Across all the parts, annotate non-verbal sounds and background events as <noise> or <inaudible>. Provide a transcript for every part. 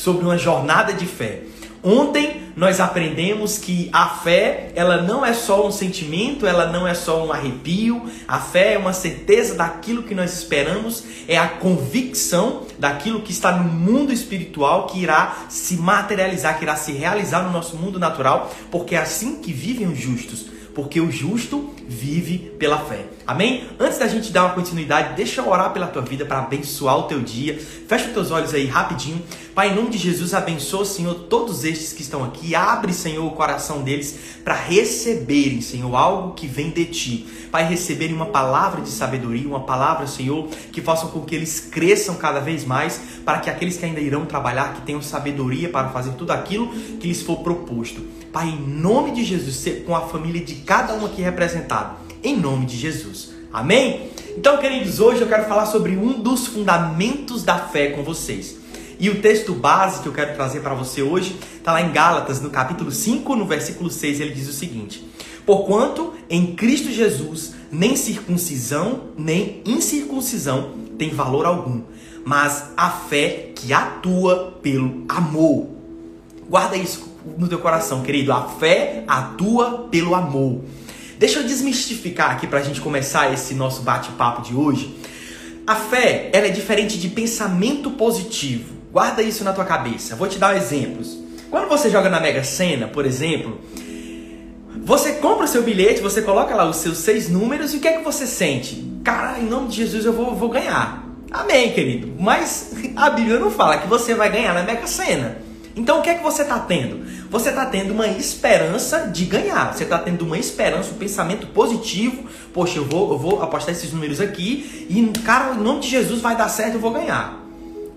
sobre uma jornada de fé. Ontem nós aprendemos que a fé, ela não é só um sentimento, ela não é só um arrepio. A fé é uma certeza daquilo que nós esperamos, é a convicção daquilo que está no mundo espiritual que irá se materializar, que irá se realizar no nosso mundo natural, porque é assim que vivem os justos porque o justo vive pela fé. Amém? Antes da gente dar uma continuidade, deixa eu orar pela tua vida para abençoar o teu dia. Fecha os teus olhos aí rapidinho. Pai, em nome de Jesus, abençoa, Senhor, todos estes que estão aqui. Abre, Senhor, o coração deles para receberem, Senhor, algo que vem de ti. Pai, receberem uma palavra de sabedoria, uma palavra, Senhor, que faça com que eles cresçam cada vez mais, para que aqueles que ainda irão trabalhar, que tenham sabedoria para fazer tudo aquilo que lhes for proposto. Pai, em nome de Jesus, com a família de cada um aqui representado. Em nome de Jesus. Amém? Então, queridos, hoje eu quero falar sobre um dos fundamentos da fé com vocês. E o texto base que eu quero trazer para você hoje está lá em Gálatas, no capítulo 5, no versículo 6, ele diz o seguinte: Porquanto em Cristo Jesus nem circuncisão nem incircuncisão tem valor algum, mas a fé que atua pelo amor. Guarda isso no teu coração, querido. A fé atua pelo amor. Deixa eu desmistificar aqui para a gente começar esse nosso bate-papo de hoje. A fé, ela é diferente de pensamento positivo. Guarda isso na tua cabeça. Vou te dar exemplos. Quando você joga na Mega Sena, por exemplo, você compra o seu bilhete, você coloca lá os seus seis números e o que é que você sente? Cara, em nome de Jesus eu vou, vou ganhar. Amém, querido. Mas a Bíblia não fala que você vai ganhar na Mega Sena. Então o que é que você está tendo? Você está tendo uma esperança de ganhar. Você está tendo uma esperança, um pensamento positivo. Poxa, eu vou, eu vou apostar esses números aqui e, cara, em nome de Jesus vai dar certo, eu vou ganhar.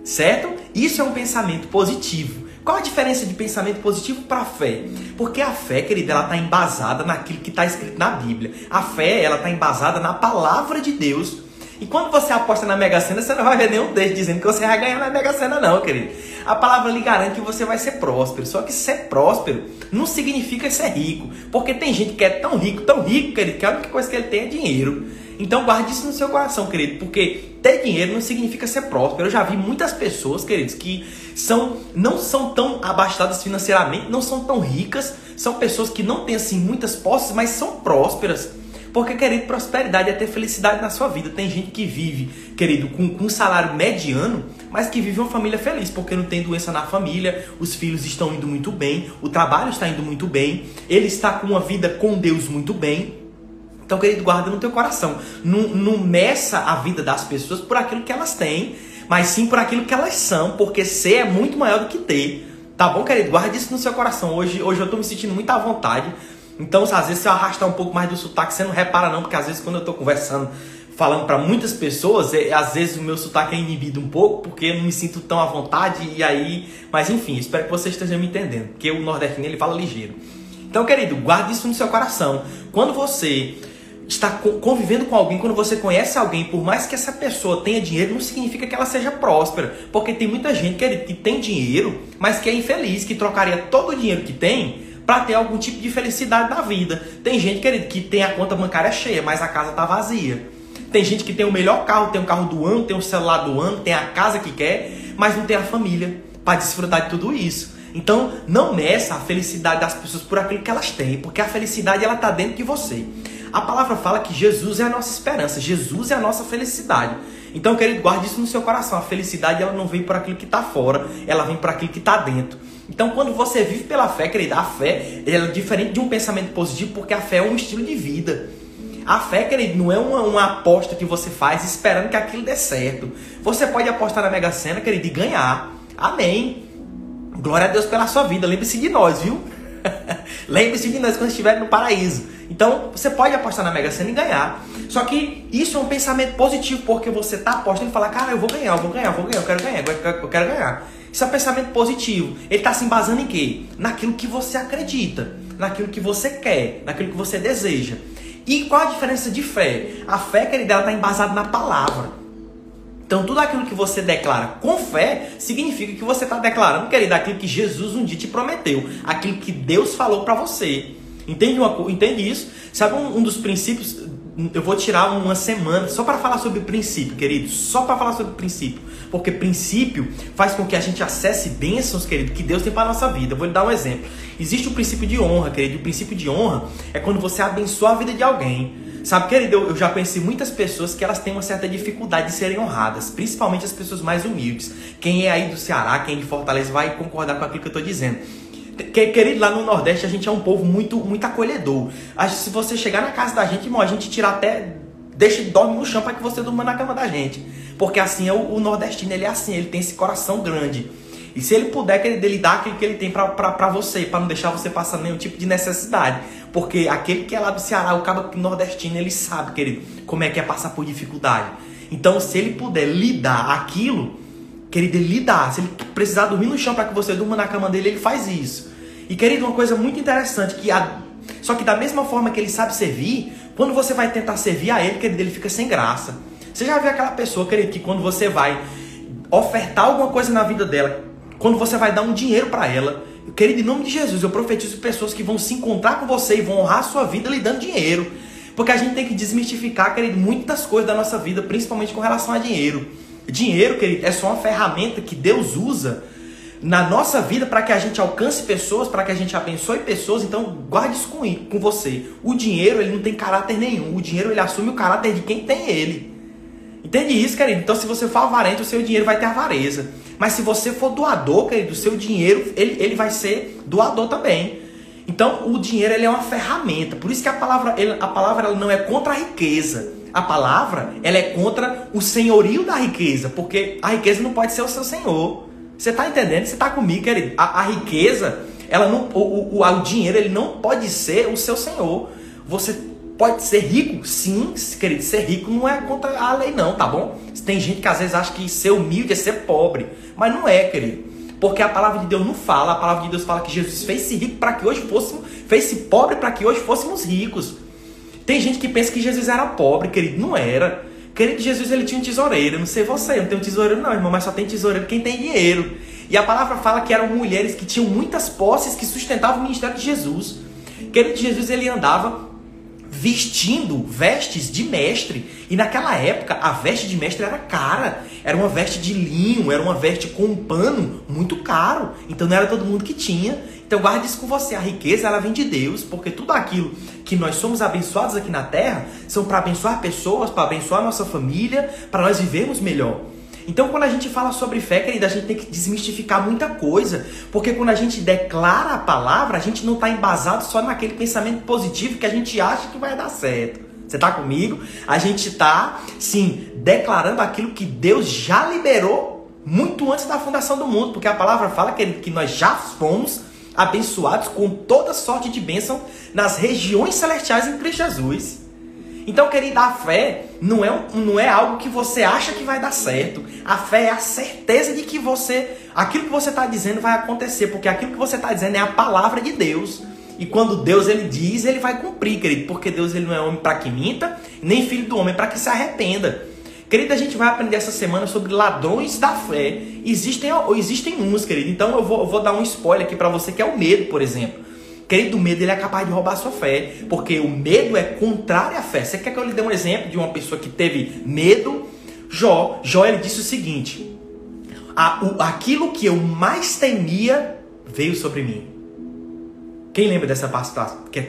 Certo? Isso é um pensamento positivo. Qual a diferença de pensamento positivo para fé? Porque a fé, querida, ela está embasada naquilo que está escrito na Bíblia. A fé, ela está embasada na palavra de Deus e quando você aposta na Mega Sena, você não vai ver nenhum deles dizendo que você vai ganhar na Mega Sena, não, querido. A palavra lhe garante que você vai ser próspero. Só que ser próspero não significa ser rico. Porque tem gente que é tão rico, tão rico, querido, que a única coisa que ele tem é dinheiro. Então guarde isso no seu coração, querido, porque ter dinheiro não significa ser próspero. Eu já vi muitas pessoas, queridos, que são não são tão abastadas financeiramente, não são tão ricas, são pessoas que não têm assim muitas posses, mas são prósperas. Porque, querido, prosperidade é ter felicidade na sua vida. Tem gente que vive, querido, com, com um salário mediano, mas que vive uma família feliz, porque não tem doença na família, os filhos estão indo muito bem, o trabalho está indo muito bem, ele está com uma vida com Deus muito bem. Então, querido, guarda no teu coração. Não, não meça a vida das pessoas por aquilo que elas têm, mas sim por aquilo que elas são, porque ser é muito maior do que ter. Tá bom, querido? Guarde isso no seu coração. Hoje, hoje eu tô me sentindo muito à vontade então, às vezes, se eu arrastar um pouco mais do sotaque, você não repara não, porque às vezes quando eu estou conversando, falando para muitas pessoas, é, às vezes o meu sotaque é inibido um pouco, porque eu não me sinto tão à vontade, e aí... Mas enfim, espero que você esteja me entendendo, porque o nordestino ele fala ligeiro. Então, querido, guarde isso no seu coração. Quando você está convivendo com alguém, quando você conhece alguém, por mais que essa pessoa tenha dinheiro, não significa que ela seja próspera. Porque tem muita gente, querido, que tem dinheiro, mas que é infeliz, que trocaria todo o dinheiro que tem para ter algum tipo de felicidade na vida. Tem gente, querido, que tem a conta bancária cheia, mas a casa tá vazia. Tem gente que tem o melhor carro, tem o carro do ano, tem o celular do ano, tem a casa que quer, mas não tem a família para desfrutar de tudo isso. Então, não meça a felicidade das pessoas por aquilo que elas têm, porque a felicidade ela tá dentro de você. A palavra fala que Jesus é a nossa esperança, Jesus é a nossa felicidade. Então, querido, guarde isso no seu coração. A felicidade ela não vem por aquilo que está fora, ela vem por aquilo que está dentro. Então, quando você vive pela fé, querida, a fé é diferente de um pensamento positivo, porque a fé é um estilo de vida. A fé, querido, não é uma, uma aposta que você faz esperando que aquilo dê certo. Você pode apostar na Mega Sena, querido, e ganhar. Amém. Glória a Deus pela sua vida. Lembre-se de nós, viu? <laughs> Lembre-se de nós quando estiver no paraíso. Então, você pode apostar na Mega Sena e ganhar. Só que isso é um pensamento positivo, porque você está apostando e fala, cara, eu vou ganhar, eu vou ganhar, eu vou ganhar, eu quero ganhar, eu quero ganhar. Isso é pensamento positivo. Ele está se embasando em quê? Naquilo que você acredita, naquilo que você quer, naquilo que você deseja. E qual a diferença de fé? A fé, querida, ela está embasada na palavra. Então, tudo aquilo que você declara com fé significa que você está declarando, querida, aquilo que Jesus um dia te prometeu, aquilo que Deus falou para você. Entende, uma, entende isso? Sabe um, um dos princípios eu vou tirar uma semana só para falar sobre princípio, querido, só para falar sobre princípio, porque princípio faz com que a gente acesse bênçãos, querido, que Deus tem para nossa vida. Eu vou lhe dar um exemplo. Existe o princípio de honra, querido. O princípio de honra é quando você abençoa a vida de alguém. Sabe, querido, eu, já conheci muitas pessoas que elas têm uma certa dificuldade de serem honradas, principalmente as pessoas mais humildes. Quem é aí do Ceará, quem é de Fortaleza vai concordar com aquilo que eu estou dizendo. Querido, lá no Nordeste a gente é um povo muito, muito acolhedor. Se você chegar na casa da gente, irmão, a gente tira até. Deixa dorme no chão para que você durma na cama da gente. Porque assim é o, o, nordestino, ele é assim, ele tem esse coração grande. E se ele puder, querido, ele dá aquilo que ele tem para você, para não deixar você passar nenhum tipo de necessidade. Porque aquele que é lá do Ceará, o cabo nordestino, ele sabe, querido, como é que é passar por dificuldade. Então, se ele puder lidar aquilo, querido, ele lidar. Se ele precisar dormir no chão para que você durma na cama dele, ele faz isso. E, querido, uma coisa muito interessante, que a... só que da mesma forma que ele sabe servir, quando você vai tentar servir a ele, querido, ele fica sem graça. Você já viu aquela pessoa, querido, que quando você vai ofertar alguma coisa na vida dela, quando você vai dar um dinheiro para ela, querido, em nome de Jesus, eu profetizo pessoas que vão se encontrar com você e vão honrar a sua vida lhe dando dinheiro. Porque a gente tem que desmistificar, querido, muitas coisas da nossa vida, principalmente com relação a dinheiro. Dinheiro, querido, é só uma ferramenta que Deus usa na nossa vida para que a gente alcance pessoas, para que a gente abençoe pessoas. Então, guarde isso com, com você. O dinheiro, ele não tem caráter nenhum. O dinheiro, ele assume o caráter de quem tem ele. Entende isso, querido? Então, se você for avarento, o seu dinheiro vai ter avareza. Mas se você for doador, querido, o seu dinheiro, ele, ele vai ser doador também. Então, o dinheiro ele é uma ferramenta. Por isso que a palavra, ele, a palavra ela não é contra a riqueza. A palavra ela é contra o senhorio da riqueza. Porque a riqueza não pode ser o seu senhor. Você está entendendo? Você está comigo, querido? A, a, riqueza, ela não, o, o, o, dinheiro, ele não pode ser o seu senhor. Você Pode ser rico? Sim, querido, ser rico não é contra a lei não, tá bom? Tem gente que às vezes acha que ser humilde é ser pobre, mas não é, querido. Porque a palavra de Deus não fala, a palavra de Deus fala que Jesus fez-se rico para que hoje fôssemos, fez-se pobre para que hoje fôssemos ricos. Tem gente que pensa que Jesus era pobre, querido, não era. Querido, Jesus ele tinha um tesoureiro, não sei você, não tem um tesoureiro não, irmão, mas só tem tesoureiro quem tem dinheiro. E a palavra fala que eram mulheres que tinham muitas posses que sustentavam o ministério de Jesus. Querido, Jesus ele andava vestindo vestes de mestre. E naquela época a veste de mestre era cara, era uma veste de linho, era uma veste com um pano muito caro. Então não era todo mundo que tinha. Então guarde isso com você, a riqueza ela vem de Deus, porque tudo aquilo que nós somos abençoados aqui na terra são para abençoar pessoas, para abençoar nossa família, para nós vivermos melhor. Então, quando a gente fala sobre fé, querida, a gente tem que desmistificar muita coisa. Porque quando a gente declara a palavra, a gente não está embasado só naquele pensamento positivo que a gente acha que vai dar certo. Você está comigo? A gente está, sim, declarando aquilo que Deus já liberou muito antes da fundação do mundo. Porque a palavra fala que, que nós já fomos abençoados com toda sorte de bênção nas regiões celestiais em Cristo Jesus. Então, querida, a fé não é, não é algo que você acha que vai dar certo. A fé é a certeza de que você, aquilo que você está dizendo vai acontecer, porque aquilo que você está dizendo é a palavra de Deus. E quando Deus ele diz, ele vai cumprir, querido, porque Deus ele não é homem para que minta, nem filho do homem para que se arrependa. Querido, a gente vai aprender essa semana sobre ladrões da fé. Existem, existem uns, querido. Então eu vou, eu vou dar um spoiler aqui para você que é o medo, por exemplo. Querido, o medo ele é capaz de roubar sua fé, porque o medo é contrário à fé. Você quer que eu lhe dê um exemplo de uma pessoa que teve medo? Jó, Jó ele disse o seguinte: a, o, aquilo que eu mais temia veio sobre mim. Quem lembra dessa,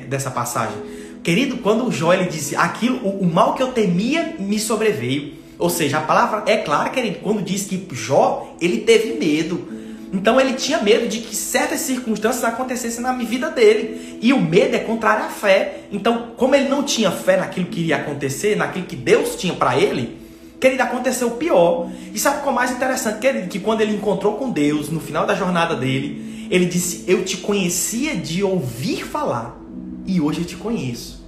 dessa passagem? Querido, quando Jó ele disse aquilo, o, o mal que eu temia me sobreveio. Ou seja, a palavra é clara, querido, quando diz que Jó ele teve medo. Então ele tinha medo de que certas circunstâncias acontecessem na vida dele. E o medo é contrário à fé. Então, como ele não tinha fé naquilo que iria acontecer, naquilo que Deus tinha para ele, querido, aconteceu o pior. E sabe qual é o mais interessante, querido? Que quando ele encontrou com Deus, no final da jornada dele, ele disse: Eu te conhecia de ouvir falar, e hoje eu te conheço.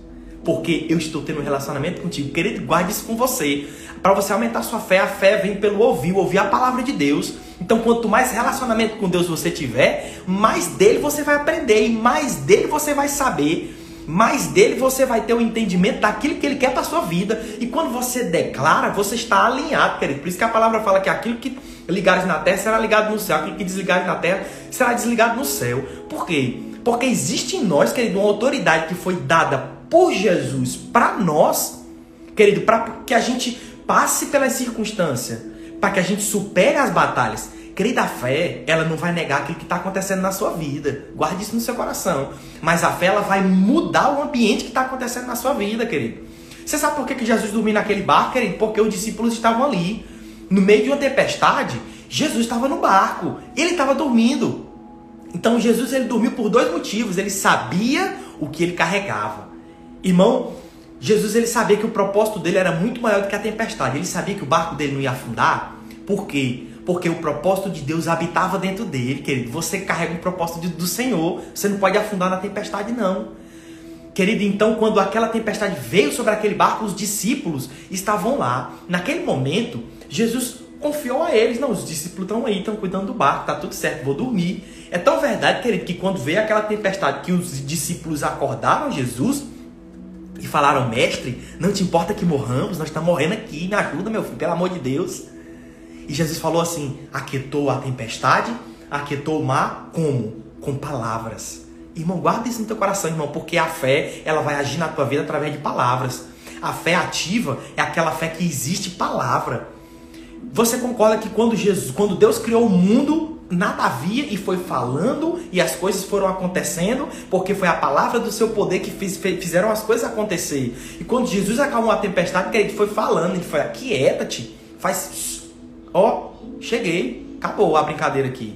Porque eu estou tendo um relacionamento contigo. Querido, guarde isso com você. Para você aumentar sua fé, a fé vem pelo ouvir, ouvir a palavra de Deus. Então, quanto mais relacionamento com Deus você tiver, mais dele você vai aprender e mais dele você vai saber. Mais dele você vai ter o um entendimento daquilo que ele quer para sua vida. E quando você declara, você está alinhado, querido. Por isso que a palavra fala que aquilo que ligares na terra será ligado no céu, aquilo que desligares na terra será desligado no céu. Por quê? Porque existe em nós, querido, uma autoridade que foi dada por Jesus para nós Querido, para que a gente passe pela circunstância, para que a gente supere as batalhas. Querida, a fé, ela não vai negar aquilo que está acontecendo na sua vida. Guarde isso no seu coração. Mas a fé, ela vai mudar o ambiente que está acontecendo na sua vida, querido. Você sabe por que, que Jesus dormiu naquele barco, querido? Porque os discípulos estavam ali. No meio de uma tempestade, Jesus estava no barco. Ele estava dormindo. Então Jesus ele dormiu por dois motivos. Ele sabia o que ele carregava. Irmão, Jesus ele sabia que o propósito dele era muito maior do que a tempestade. Ele sabia que o barco dele não ia afundar. Por quê? Porque o propósito de Deus habitava dentro dele, querido. Você carrega o propósito de, do Senhor. Você não pode afundar na tempestade, não. Querido, então, quando aquela tempestade veio sobre aquele barco, os discípulos estavam lá. Naquele momento, Jesus confiou a eles. Não, os discípulos estão aí, estão cuidando do barco, tá tudo certo, vou dormir. É tão verdade, querido, que quando veio aquela tempestade que os discípulos acordaram Jesus e falaram, mestre, não te importa que morramos, nós estamos morrendo aqui, me ajuda, meu filho, pelo amor de Deus. E Jesus falou assim: aquietou a tempestade, aquietou o mar, como? Com palavras. Irmão, guarda isso no teu coração, irmão, porque a fé, ela vai agir na tua vida através de palavras. A fé ativa é aquela fé que existe palavra. Você concorda que quando Jesus, quando Deus criou o mundo, nada havia e foi falando e as coisas foram acontecendo, porque foi a palavra do seu poder que fiz, fizeram as coisas acontecer. E quando Jesus acalmou a tempestade, ele foi falando, ele foi aquieta-te, faz Ó, cheguei, acabou a brincadeira aqui.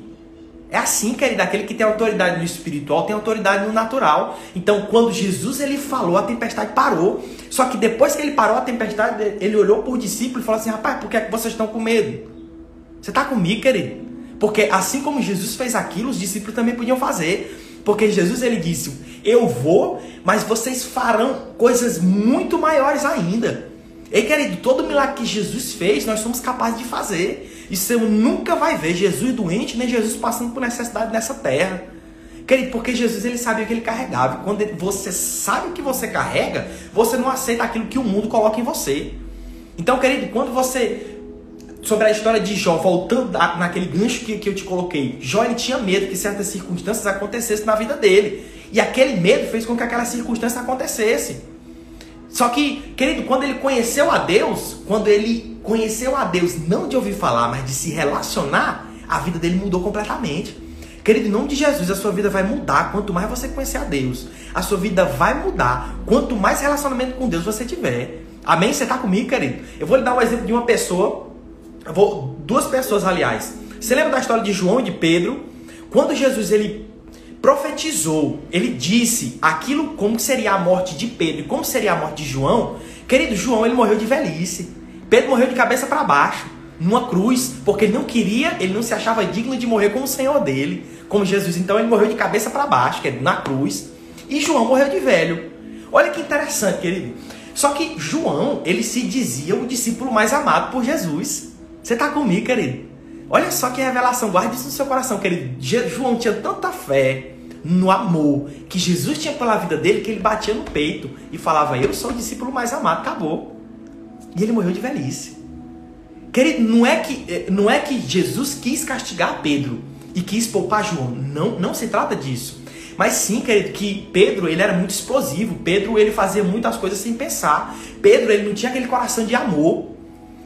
É assim, querido, aquele que tem autoridade no espiritual tem autoridade no natural. Então, quando Jesus ele falou, a tempestade parou. Só que depois que ele parou a tempestade, ele olhou para o discípulo e falou assim: Rapaz, por que, é que vocês estão com medo? Você está comigo, querido? Porque assim como Jesus fez aquilo, os discípulos também podiam fazer. Porque Jesus ele disse: Eu vou, mas vocês farão coisas muito maiores ainda. Ei, querido, todo milagre que Jesus fez, nós somos capazes de fazer. E você nunca vai ver Jesus doente, nem Jesus passando por necessidade nessa terra. Querido, porque Jesus ele sabia o que ele carregava. Quando você sabe o que você carrega, você não aceita aquilo que o mundo coloca em você. Então, querido, quando você. Sobre a história de Jó, voltando naquele gancho que, que eu te coloquei, Jó ele tinha medo que certas circunstâncias acontecessem na vida dele. E aquele medo fez com que aquela circunstância acontecesse. Só que, querido, quando ele conheceu a Deus, quando ele conheceu a Deus, não de ouvir falar, mas de se relacionar, a vida dele mudou completamente. Querido, em nome de Jesus, a sua vida vai mudar quanto mais você conhecer a Deus. A sua vida vai mudar quanto mais relacionamento com Deus você tiver. Amém? Você está comigo, querido? Eu vou lhe dar um exemplo de uma pessoa, vou, duas pessoas, aliás. Você lembra da história de João e de Pedro? Quando Jesus ele profetizou, ele disse aquilo como seria a morte de Pedro e como seria a morte de João. Querido, João ele morreu de velhice. Pedro morreu de cabeça para baixo, numa cruz, porque ele não queria, ele não se achava digno de morrer como o Senhor dele, como Jesus. Então ele morreu de cabeça para baixo, que é na cruz. E João morreu de velho. Olha que interessante, querido. Só que João, ele se dizia o discípulo mais amado por Jesus. Você está comigo, querido? Olha só que revelação, guarde isso no seu coração, querido. João tinha tanta fé no amor que Jesus tinha pela vida dele que ele batia no peito e falava: Eu sou o discípulo mais amado, acabou. E ele morreu de velhice. Querido, não é que, eh, não é que Jesus quis castigar Pedro e quis poupar João. Não, não se trata disso. Mas sim, querido, que Pedro ele era muito explosivo. Pedro ele fazia muitas coisas sem pensar. Pedro ele não tinha aquele coração de amor.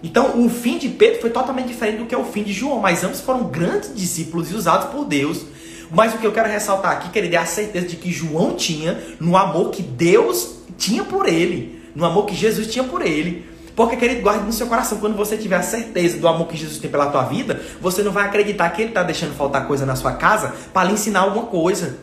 Então, o fim de Pedro foi totalmente diferente do que é o fim de João, mas ambos foram grandes discípulos e usados por Deus. Mas o que eu quero ressaltar aqui, querido, é a certeza de que João tinha no amor que Deus tinha por ele, no amor que Jesus tinha por ele. Porque, querido, guarde no seu coração, quando você tiver a certeza do amor que Jesus tem pela tua vida, você não vai acreditar que ele está deixando faltar coisa na sua casa para lhe ensinar alguma coisa.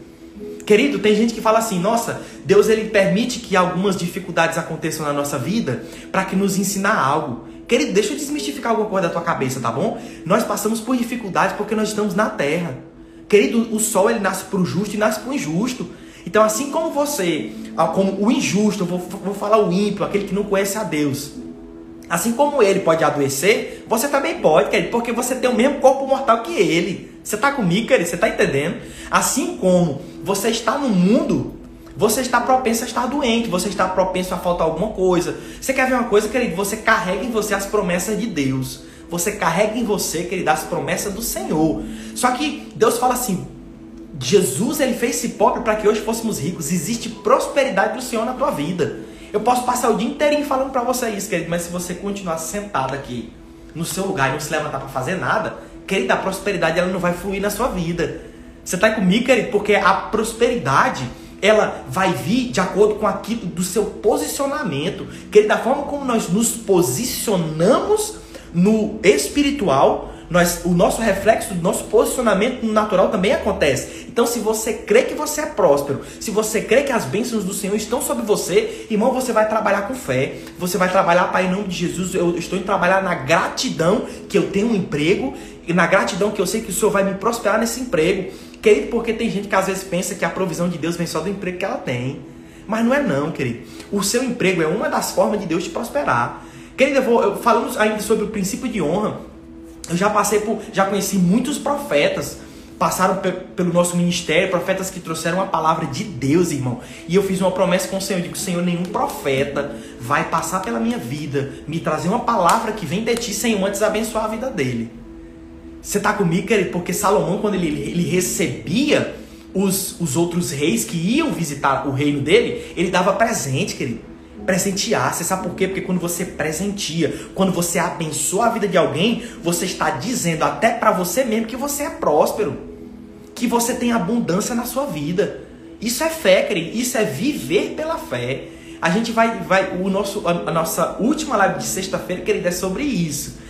Querido, tem gente que fala assim: nossa, Deus ele permite que algumas dificuldades aconteçam na nossa vida para que nos ensinar algo. Querido, deixa eu desmistificar alguma coisa da tua cabeça, tá bom? Nós passamos por dificuldades porque nós estamos na terra. Querido, o sol ele nasce para o justo e nasce para o injusto. Então, assim como você, ah, como o injusto, vou, vou falar o ímpio, aquele que não conhece a Deus. Assim como ele pode adoecer, você também pode, querido, porque você tem o mesmo corpo mortal que ele. Você está comigo, querido? Você está entendendo? Assim como você está no mundo, você está propenso a estar doente, você está propenso a faltar alguma coisa. Você quer ver uma coisa, querido? Você carrega em você as promessas de Deus. Você carrega em você, querido, as promessas do Senhor. Só que Deus fala assim: Jesus ele fez-se pobre para que hoje fôssemos ricos. Existe prosperidade do Senhor na tua vida. Eu posso passar o dia inteirinho falando para você isso, querido, mas se você continuar sentado aqui no seu lugar e não se levantar para fazer nada, querido, a prosperidade ela não vai fluir na sua vida. Você está comigo, querido? Porque a prosperidade ela vai vir de acordo com aquilo do seu posicionamento, que da forma como nós nos posicionamos no espiritual, nós, o nosso reflexo do nosso posicionamento no natural também acontece. Então, se você crê que você é próspero, se você crê que as bênçãos do Senhor estão sobre você, irmão, você vai trabalhar com fé. Você vai trabalhar, Pai, em nome de Jesus. Eu estou em trabalhar na gratidão que eu tenho um emprego e na gratidão que eu sei que o Senhor vai me prosperar nesse emprego. Querido, porque tem gente que às vezes pensa que a provisão de Deus vem só do emprego que ela tem. Mas não é não, querido. O seu emprego é uma das formas de Deus te prosperar. Querido, eu vou, eu, falando ainda sobre o princípio de honra, eu já passei por, já conheci muitos profetas, passaram pe pelo nosso ministério, profetas que trouxeram a palavra de Deus, irmão. E eu fiz uma promessa com o Senhor, eu digo, Senhor, nenhum profeta vai passar pela minha vida, me trazer uma palavra que vem de ti, sem antes abençoar a vida dele. Você está comigo, querido? Porque Salomão, quando ele, ele recebia os, os outros reis que iam visitar o reino dele, ele dava presente, querido presentear. Você sabe por quê? Porque quando você presenteia, quando você abençoa a vida de alguém, você está dizendo até para você mesmo que você é próspero, que você tem abundância na sua vida. Isso é fé, querido. Isso é viver pela fé. A gente vai, vai o nosso, a, nossa última live de sexta-feira, querido, é sobre isso.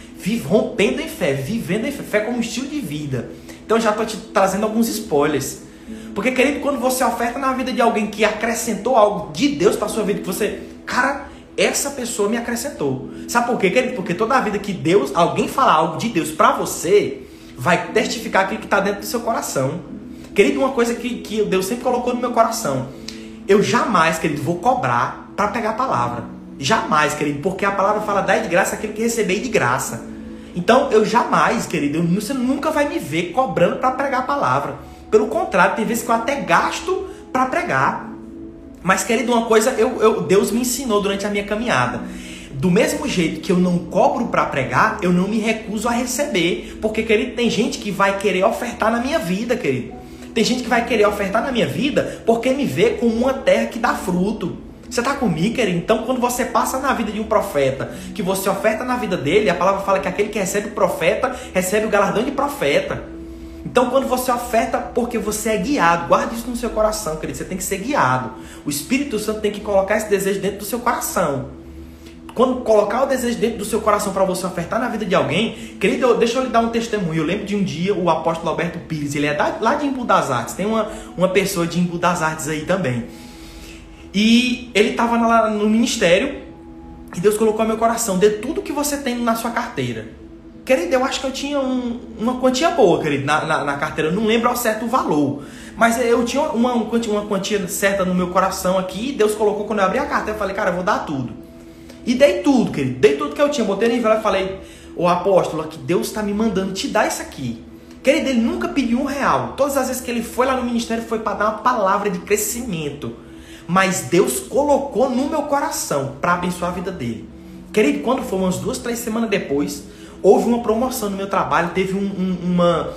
Rompendo em fé, vivendo em fé, fé como estilo de vida. Então já estou te trazendo alguns spoilers. Porque, querido, quando você oferta na vida de alguém que acrescentou algo de Deus para sua vida, que você Cara, essa pessoa me acrescentou. Sabe por quê, querido? Porque toda a vida que Deus, alguém falar algo de Deus para você, vai testificar aquilo que está dentro do seu coração. Querido, uma coisa que, que Deus sempre colocou no meu coração. Eu jamais, querido, vou cobrar para pegar a palavra. Jamais, querido, porque a palavra fala, dai de graça aquilo que recebei de graça. Então, eu jamais, querido, eu, você nunca vai me ver cobrando para pregar a palavra. Pelo contrário, tem vezes que eu até gasto para pregar. Mas, querido, uma coisa eu, eu, Deus me ensinou durante a minha caminhada. Do mesmo jeito que eu não cobro para pregar, eu não me recuso a receber. Porque, querido, tem gente que vai querer ofertar na minha vida, querido. Tem gente que vai querer ofertar na minha vida porque me vê como uma terra que dá fruto. Você está comigo, querido? Então, quando você passa na vida de um profeta, que você oferta na vida dele, a palavra fala que aquele que recebe o profeta, recebe o galardão de profeta. Então, quando você oferta porque você é guiado, guarde isso no seu coração, querido. Você tem que ser guiado. O Espírito Santo tem que colocar esse desejo dentro do seu coração. Quando colocar o desejo dentro do seu coração para você ofertar na vida de alguém, querido, deixa eu lhe dar um testemunho. Eu lembro de um dia o apóstolo Alberto Pires, ele é da, lá de Embu das Artes. Tem uma, uma pessoa de Embu das Artes aí também. E ele estava no ministério e Deus colocou no meu coração: dê tudo que você tem na sua carteira. Querido, eu acho que eu tinha um, uma quantia boa, querido, na, na, na, carteira. Eu não lembro ao certo o valor. Mas eu tinha uma, uma, quantia, uma quantia certa no meu coração aqui. Deus colocou quando eu abri a carteira. Eu falei, cara, eu vou dar tudo. E dei tudo, querido. Dei tudo que eu tinha. Botei no envelope e falei, o apóstolo, que Deus está me mandando te dar isso aqui. Querido, ele nunca pediu um real. Todas as vezes que ele foi lá no ministério foi para dar uma palavra de crescimento. Mas Deus colocou no meu coração para abençoar a vida dele. Querido, quando foi umas duas, três semanas depois, houve uma promoção no meu trabalho, teve um, um, uma,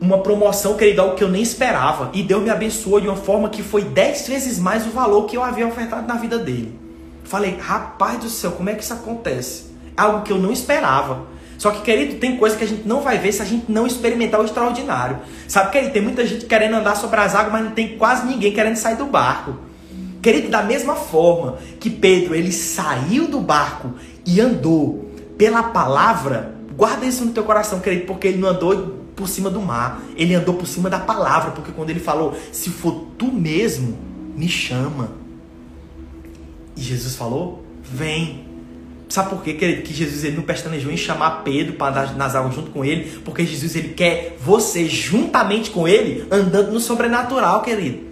uma promoção, querido, algo que eu nem esperava. E Deus me abençoou de uma forma que foi dez vezes mais o valor que eu havia ofertado na vida dele. Falei, rapaz do céu, como é que isso acontece? Algo que eu não esperava. Só que, querido, tem coisa que a gente não vai ver se a gente não experimentar o extraordinário. Sabe, querido, tem muita gente querendo andar sobre as águas, mas não tem quase ninguém querendo sair do barco. Querido, da mesma forma que Pedro, ele saiu do barco e andou pela palavra, guarda isso no teu coração, querido, porque ele não andou por cima do mar, ele andou por cima da palavra, porque quando ele falou, se for tu mesmo, me chama. E Jesus falou, vem. Sabe por quê? Que Jesus ele não pestanejou em chamar Pedro para andar nas águas junto com ele, porque Jesus ele quer você juntamente com ele andando no sobrenatural, querido.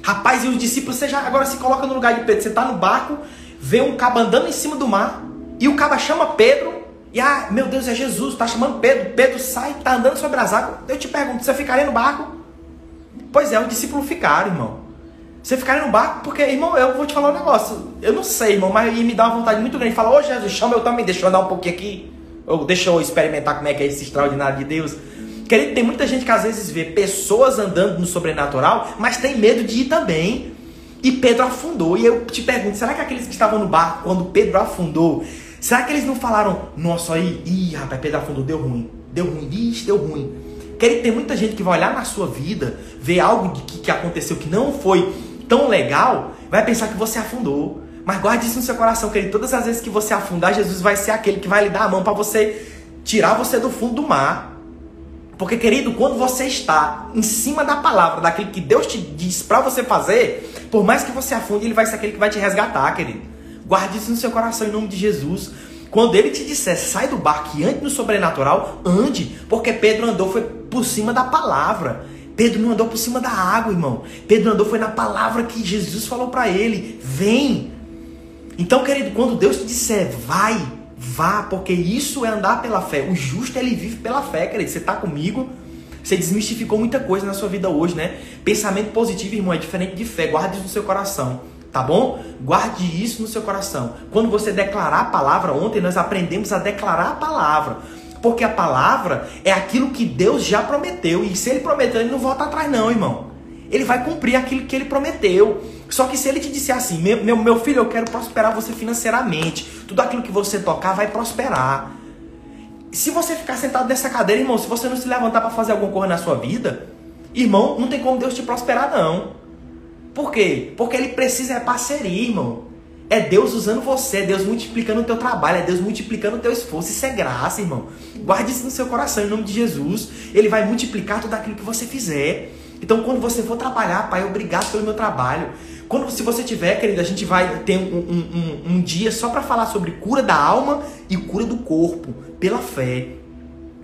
Rapaz, e os discípulos, você já agora se coloca no lugar de Pedro, você está no barco, vê um cabo andando em cima do mar, e o cara chama Pedro, e ah, meu Deus, é Jesus, tá chamando Pedro. Pedro sai, tá andando sobre as águas. Eu te pergunto, você ficaria no barco? Pois é, os discípulos ficaram, irmão. Você ficaria no barco, porque, irmão, eu vou te falar um negócio. Eu não sei, irmão, mas me dá uma vontade muito grande. Fala, ô Jesus, chama eu também, deixa eu andar um pouquinho aqui. Ou deixa eu experimentar como é que é esse extraordinário de Deus. Querido, tem muita gente que às vezes vê pessoas andando no sobrenatural, mas tem medo de ir também. E Pedro afundou. E eu te pergunto, será que aqueles que estavam no barco, quando Pedro afundou, será que eles não falaram, nossa, aí, ih, rapaz, Pedro afundou, deu ruim. Deu ruim, ixi, deu ruim. Querido, tem muita gente que vai olhar na sua vida, ver algo que, que aconteceu que não foi tão legal, vai pensar que você afundou. Mas guarde isso no seu coração, querido. Todas as vezes que você afundar, Jesus vai ser aquele que vai lhe dar a mão para você tirar você do fundo do mar. Porque, querido, quando você está em cima da palavra, daquilo que Deus te diz para você fazer, por mais que você afunde, ele vai ser aquele que vai te resgatar, querido. Guarde isso no seu coração em nome de Jesus. Quando ele te disser, sai do barco e ande no sobrenatural, ande, porque Pedro andou foi por cima da palavra. Pedro não andou por cima da água, irmão. Pedro andou foi na palavra que Jesus falou para ele: vem. Então, querido, quando Deus te disser, vai, vá, porque isso é andar pela fé. O justo ele vive pela fé, querido. Você está comigo? Você desmistificou muita coisa na sua vida hoje, né? Pensamento positivo, irmão, é diferente de fé. Guarde isso no seu coração. Tá bom? Guarde isso no seu coração. Quando você declarar a palavra, ontem nós aprendemos a declarar a palavra. Porque a palavra é aquilo que Deus já prometeu. E se ele prometeu, ele não volta atrás, não, irmão. Ele vai cumprir aquilo que ele prometeu. Só que se ele te disser assim, meu, meu, filho, eu quero prosperar você financeiramente. Tudo aquilo que você tocar vai prosperar. Se você ficar sentado nessa cadeira, irmão, se você não se levantar para fazer alguma coisa na sua vida, irmão, não tem como Deus te prosperar, não. Por quê? Porque ele precisa é parceria, irmão. É Deus usando você, é Deus multiplicando o teu trabalho, é Deus multiplicando o teu esforço. Isso é graça, irmão. Guarde isso no seu coração, em nome de Jesus. Ele vai multiplicar tudo aquilo que você fizer. Então, quando você for trabalhar, Pai, obrigado pelo meu trabalho. Quando, se você tiver, querido, a gente vai ter um, um, um, um dia só para falar sobre cura da alma e cura do corpo, pela fé.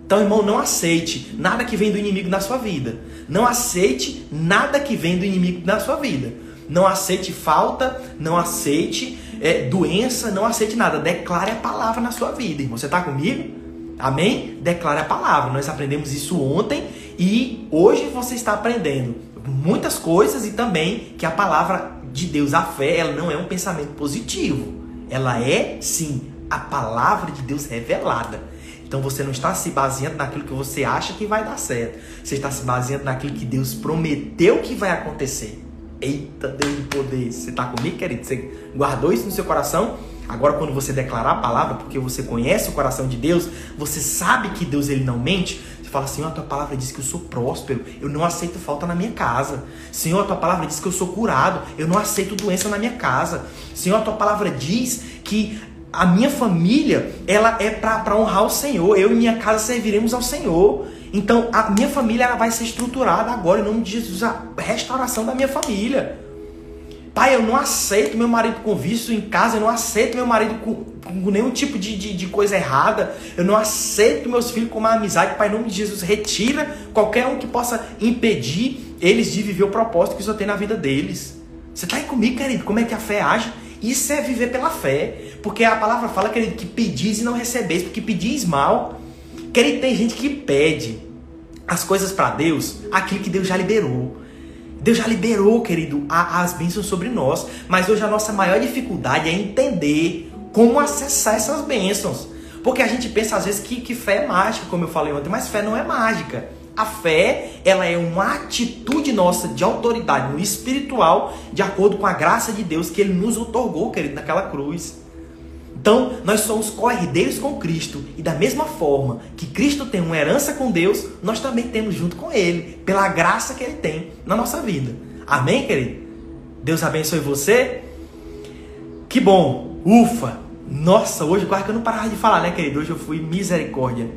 Então, irmão, não aceite nada que vem do inimigo na sua vida. Não aceite nada que vem do inimigo na sua vida. Não aceite falta, não aceite é, doença, não aceite nada. Declare a palavra na sua vida, irmão. Você está comigo? Amém? Declare a palavra. Nós aprendemos isso ontem e hoje você está aprendendo muitas coisas e também que a palavra de Deus, a fé, ela não é um pensamento positivo. Ela é, sim, a palavra de Deus revelada. Então você não está se baseando naquilo que você acha que vai dar certo. Você está se baseando naquilo que Deus prometeu que vai acontecer. Eita, Deus de poder. Você está comigo, querido? Você guardou isso no seu coração? Agora, quando você declarar a palavra, porque você conhece o coração de Deus, você sabe que Deus ele não mente. Você fala, Senhor, a tua palavra diz que eu sou próspero, eu não aceito falta na minha casa. Senhor, a tua palavra diz que eu sou curado, eu não aceito doença na minha casa. Senhor, a tua palavra diz que a minha família, ela é para honrar o Senhor. Eu e minha casa serviremos ao Senhor. Então, a minha família ela vai ser estruturada agora, em nome de Jesus, a restauração da minha família. Pai, eu não aceito meu marido com vício em casa, eu não aceito meu marido com, com nenhum tipo de, de, de, coisa errada, eu não aceito meus filhos com uma amizade. Pai, em nome de Jesus, retira qualquer um que possa impedir eles de viver o propósito que o Senhor tem na vida deles. Você está aí comigo, querido? Como é que a fé age? Isso é viver pela fé. Porque a palavra fala, querido, que pedis e não recebeis, porque pedis mal. Querido, tem gente que pede as coisas para Deus, aquilo que Deus já liberou. Deus já liberou, querido, as bênçãos sobre nós. Mas hoje a nossa maior dificuldade é entender como acessar essas bênçãos. Porque a gente pensa às vezes que, que fé é mágica, como eu falei ontem, mas fé não é mágica. A fé, ela é uma atitude nossa de autoridade no espiritual, de acordo com a graça de Deus que ele nos otorgou, querido, naquela cruz. Então, nós somos co-herdeiros com Cristo. E da mesma forma que Cristo tem uma herança com Deus, nós também temos junto com Ele, pela graça que Ele tem na nossa vida. Amém, querido? Deus abençoe você. Que bom. Ufa. Nossa, hoje quase que eu não parava de falar, né, querido? Hoje eu fui misericórdia.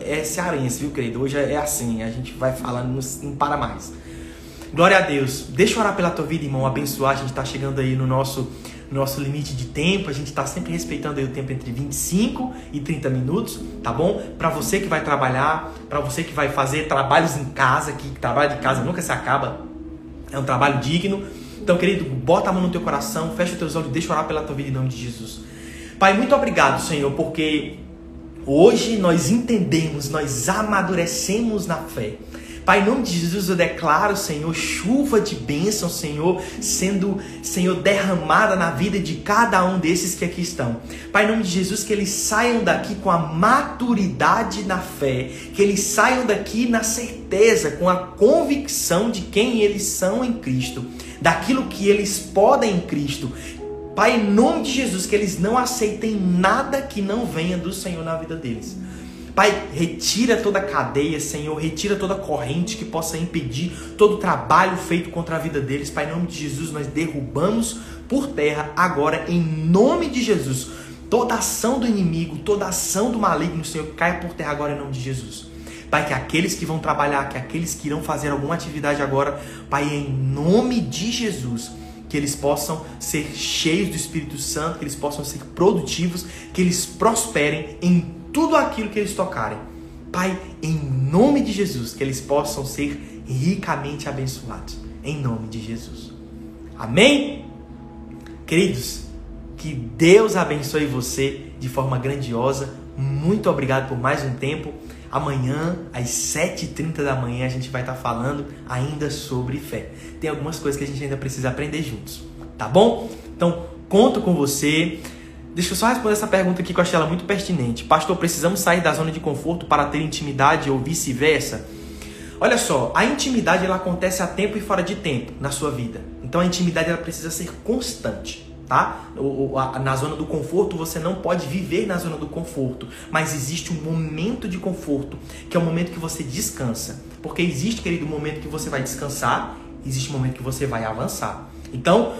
É cearense, viu, querido? Hoje é assim, a gente vai falando, não para mais. Glória a Deus. Deixa eu orar pela tua vida, irmão, abençoar. A gente está chegando aí no nosso nosso limite de tempo, a gente está sempre respeitando o tempo entre 25 e 30 minutos, tá bom? Para você que vai trabalhar, para você que vai fazer trabalhos em casa, que trabalho de casa nunca se acaba, é um trabalho digno. Então, querido, bota a mão no teu coração, fecha os teus olhos, deixa orar pela tua vida em nome de Jesus. Pai, muito obrigado, Senhor, porque hoje nós entendemos, nós amadurecemos na fé. Pai, em nome de Jesus eu declaro, Senhor, chuva de bênção, Senhor, sendo, Senhor, derramada na vida de cada um desses que aqui estão. Pai, em nome de Jesus, que eles saiam daqui com a maturidade na fé, que eles saiam daqui na certeza, com a convicção de quem eles são em Cristo, daquilo que eles podem em Cristo. Pai, em nome de Jesus, que eles não aceitem nada que não venha do Senhor na vida deles. Pai, retira toda cadeia, Senhor, retira toda corrente que possa impedir todo trabalho feito contra a vida deles. Pai, em nome de Jesus, nós derrubamos por terra agora, em nome de Jesus, toda ação do inimigo, toda ação do maligno, Senhor, caia por terra agora em nome de Jesus. Pai, que aqueles que vão trabalhar, que aqueles que irão fazer alguma atividade agora, Pai, em nome de Jesus, que eles possam ser cheios do Espírito Santo, que eles possam ser produtivos, que eles prosperem em tudo aquilo que eles tocarem. Pai, em nome de Jesus, que eles possam ser ricamente abençoados. Em nome de Jesus. Amém? Queridos, que Deus abençoe você de forma grandiosa. Muito obrigado por mais um tempo. Amanhã, às 7h30 da manhã, a gente vai estar falando ainda sobre fé. Tem algumas coisas que a gente ainda precisa aprender juntos, tá bom? Então, conto com você. Deixa eu só responder essa pergunta aqui que eu achei ela muito pertinente. Pastor, precisamos sair da zona de conforto para ter intimidade ou vice-versa? Olha só, a intimidade ela acontece a tempo e fora de tempo na sua vida. Então a intimidade ela precisa ser constante, tá? Na zona do conforto você não pode viver na zona do conforto, mas existe um momento de conforto, que é o momento que você descansa. Porque existe, querido, um momento que você vai descansar, existe um momento que você vai avançar. Então,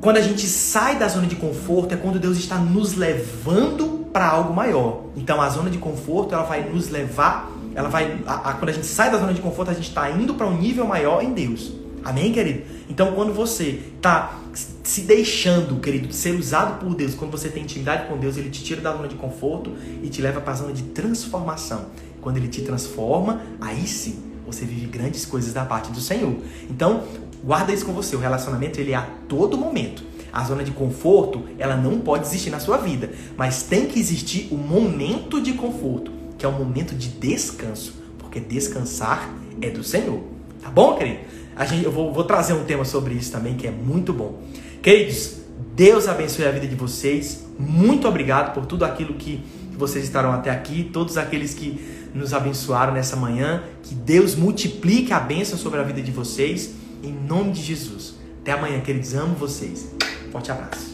quando a gente sai da zona de conforto é quando Deus está nos levando para algo maior. Então a zona de conforto ela vai nos levar, ela vai, a, a, quando a gente sai da zona de conforto a gente está indo para um nível maior em Deus. Amém, querido? Então quando você está se deixando, querido, ser usado por Deus, quando você tem intimidade com Deus, Ele te tira da zona de conforto e te leva para a zona de transformação. Quando Ele te transforma, aí sim você vive grandes coisas da parte do Senhor. Então, Guarda isso com você. O relacionamento ele é a todo momento. A zona de conforto, ela não pode existir na sua vida, mas tem que existir o momento de conforto, que é o momento de descanso, porque descansar é do Senhor. Tá bom, querido? A gente, eu vou, vou trazer um tema sobre isso também que é muito bom. Queridos, Deus abençoe a vida de vocês. Muito obrigado por tudo aquilo que vocês estarão até aqui, todos aqueles que nos abençoaram nessa manhã. Que Deus multiplique a bênção sobre a vida de vocês. Em nome de Jesus. Até amanhã, queridos. Amo vocês. Forte abraço.